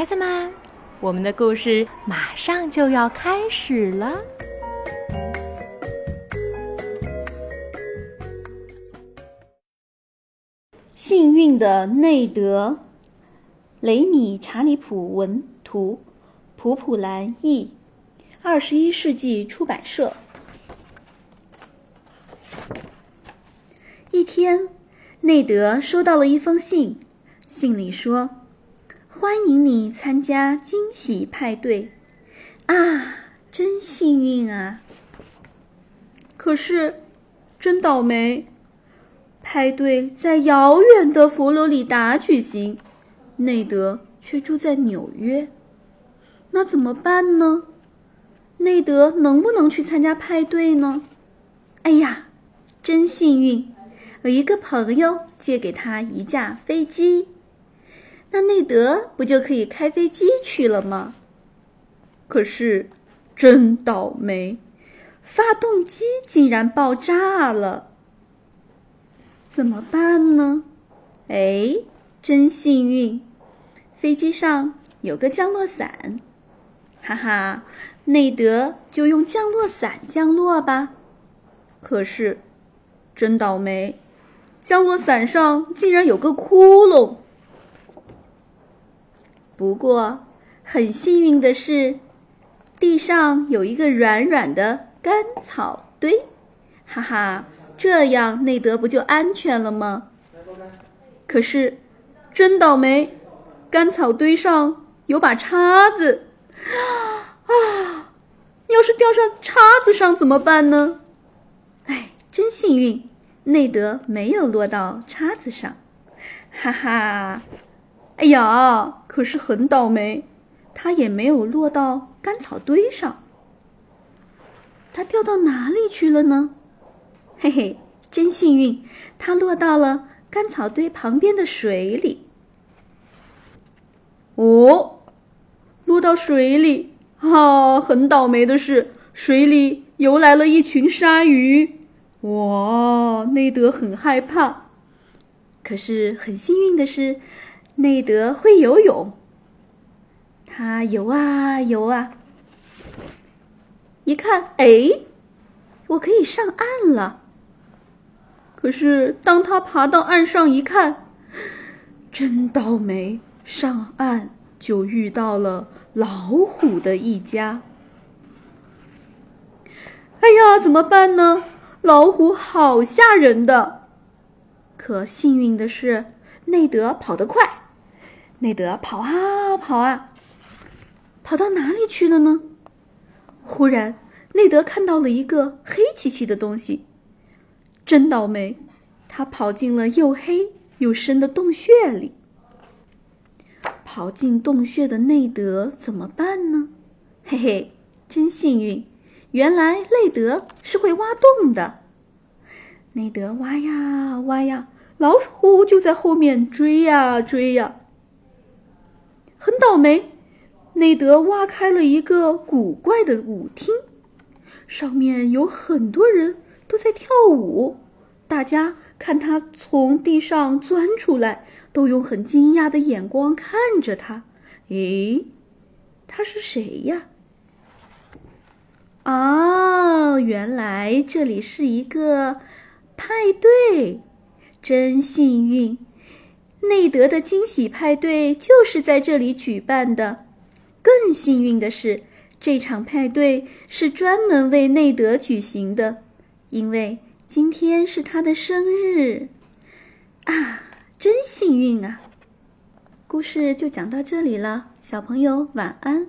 孩子们，我们的故事马上就要开始了。幸运的内德，雷米·查理普文图，普普兰译，二十一世纪出版社。一天，内德收到了一封信，信里说。欢迎你参加惊喜派对，啊，真幸运啊！可是，真倒霉，派对在遥远的佛罗里达举行，内德却住在纽约，那怎么办呢？内德能不能去参加派对呢？哎呀，真幸运，有一个朋友借给他一架飞机。那内德不就可以开飞机去了吗？可是，真倒霉，发动机竟然爆炸了。怎么办呢？哎，真幸运，飞机上有个降落伞，哈哈，内德就用降落伞降落吧。可是，真倒霉，降落伞上竟然有个窟窿。不过，很幸运的是，地上有一个软软的干草堆，哈哈，这样内德不就安全了吗？可是，真倒霉，干草堆上有把叉子，啊！要是掉上叉子上怎么办呢？哎，真幸运，内德没有落到叉子上，哈哈。哎呀，可是很倒霉，它也没有落到干草堆上。它掉到哪里去了呢？嘿嘿，真幸运，它落到了干草堆旁边的水里。哦，落到水里啊！很倒霉的是，水里游来了一群鲨鱼。哇，内德很害怕。可是很幸运的是。内德会游泳，他游啊游啊，一看，哎，我可以上岸了。可是当他爬到岸上一看，真倒霉，上岸就遇到了老虎的一家。哎呀，怎么办呢？老虎好吓人的。可幸运的是，内德跑得快。内德跑啊跑啊，跑到哪里去了呢？忽然，内德看到了一个黑漆漆的东西，真倒霉！他跑进了又黑又深的洞穴里。跑进洞穴的内德怎么办呢？嘿嘿，真幸运！原来内德是会挖洞的。内德挖呀挖呀，老虎就在后面追呀追呀。很倒霉，内德挖开了一个古怪的舞厅，上面有很多人都在跳舞。大家看他从地上钻出来，都用很惊讶的眼光看着他。诶，他是谁呀？哦，原来这里是一个派对，真幸运。内德的惊喜派对就是在这里举办的。更幸运的是，这场派对是专门为内德举行的，因为今天是他的生日。啊，真幸运啊！故事就讲到这里了，小朋友晚安。